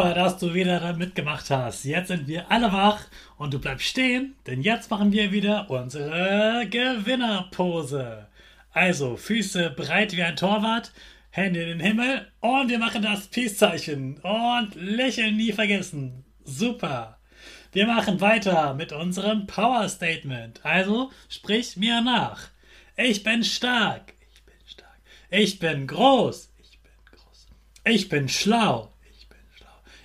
Super, dass du wieder mitgemacht hast. Jetzt sind wir alle wach und du bleibst stehen, denn jetzt machen wir wieder unsere Gewinnerpose. Also Füße breit wie ein Torwart, Hände in den Himmel und wir machen das Peace-Zeichen und lächeln nie vergessen. Super. Wir machen weiter mit unserem Power Statement. Also sprich mir nach. Ich bin stark. Ich bin stark. Ich bin groß. Ich bin groß. Ich bin schlau.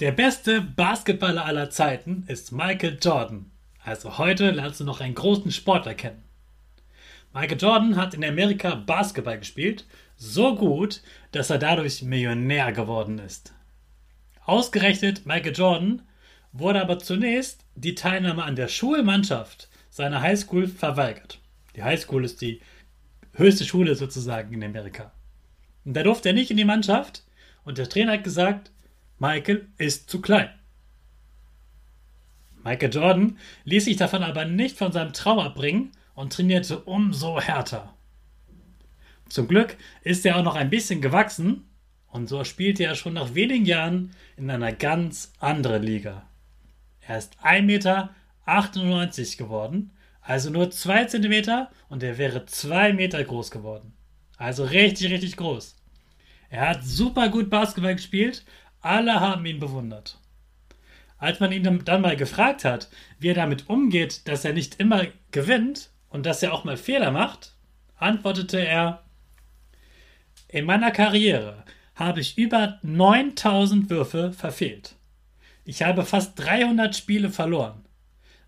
Der beste Basketballer aller Zeiten ist Michael Jordan. Also heute lernst du noch einen großen Sportler kennen. Michael Jordan hat in Amerika Basketball gespielt, so gut, dass er dadurch Millionär geworden ist. Ausgerechnet Michael Jordan wurde aber zunächst die Teilnahme an der Schulmannschaft seiner Highschool verweigert. Die Highschool ist die höchste Schule sozusagen in Amerika. Und da durfte er nicht in die Mannschaft und der Trainer hat gesagt, Michael ist zu klein. Michael Jordan ließ sich davon aber nicht von seinem Traum abbringen und trainierte umso härter. Zum Glück ist er auch noch ein bisschen gewachsen und so spielte er schon nach wenigen Jahren in einer ganz anderen Liga. Er ist 1,98 Meter geworden, also nur 2 Zentimeter und er wäre 2 Meter groß geworden. Also richtig, richtig groß. Er hat super gut Basketball gespielt, alle haben ihn bewundert. Als man ihn dann mal gefragt hat, wie er damit umgeht, dass er nicht immer gewinnt und dass er auch mal Fehler macht, antwortete er, in meiner Karriere habe ich über 9000 Würfe verfehlt. Ich habe fast 300 Spiele verloren.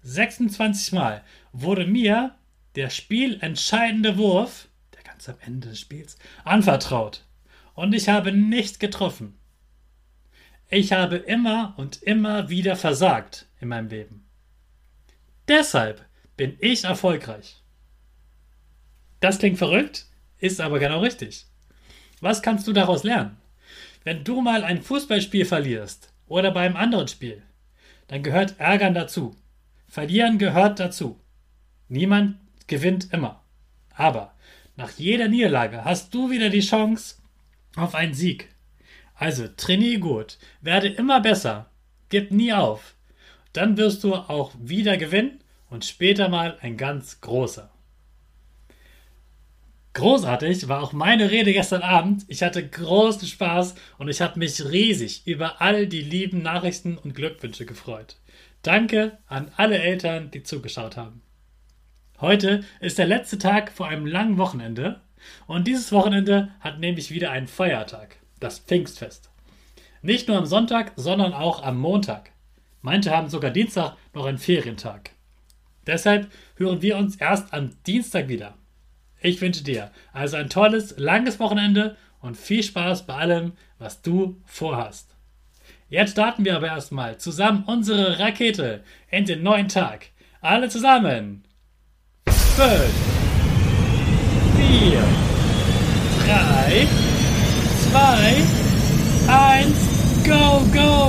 26 Mal wurde mir der spielentscheidende Wurf, der ganz am Ende des Spiels, anvertraut. Und ich habe nicht getroffen. Ich habe immer und immer wieder versagt in meinem Leben. Deshalb bin ich erfolgreich. Das klingt verrückt, ist aber genau richtig. Was kannst du daraus lernen? Wenn du mal ein Fußballspiel verlierst oder bei einem anderen Spiel, dann gehört Ärgern dazu. Verlieren gehört dazu. Niemand gewinnt immer. Aber nach jeder Niederlage hast du wieder die Chance auf einen Sieg. Also trainier gut, werde immer besser, gib nie auf. Dann wirst du auch wieder gewinnen und später mal ein ganz großer. Großartig war auch meine Rede gestern Abend. Ich hatte großen Spaß und ich habe mich riesig über all die lieben Nachrichten und Glückwünsche gefreut. Danke an alle Eltern, die zugeschaut haben. Heute ist der letzte Tag vor einem langen Wochenende und dieses Wochenende hat nämlich wieder einen Feiertag das Pfingstfest. Nicht nur am Sonntag, sondern auch am Montag. Manche haben sogar Dienstag noch einen Ferientag. Deshalb hören wir uns erst am Dienstag wieder. Ich wünsche dir also ein tolles, langes Wochenende und viel Spaß bei allem, was du vorhast. Jetzt starten wir aber erstmal zusammen unsere Rakete in den neuen Tag. Alle zusammen. Bye. And go, go.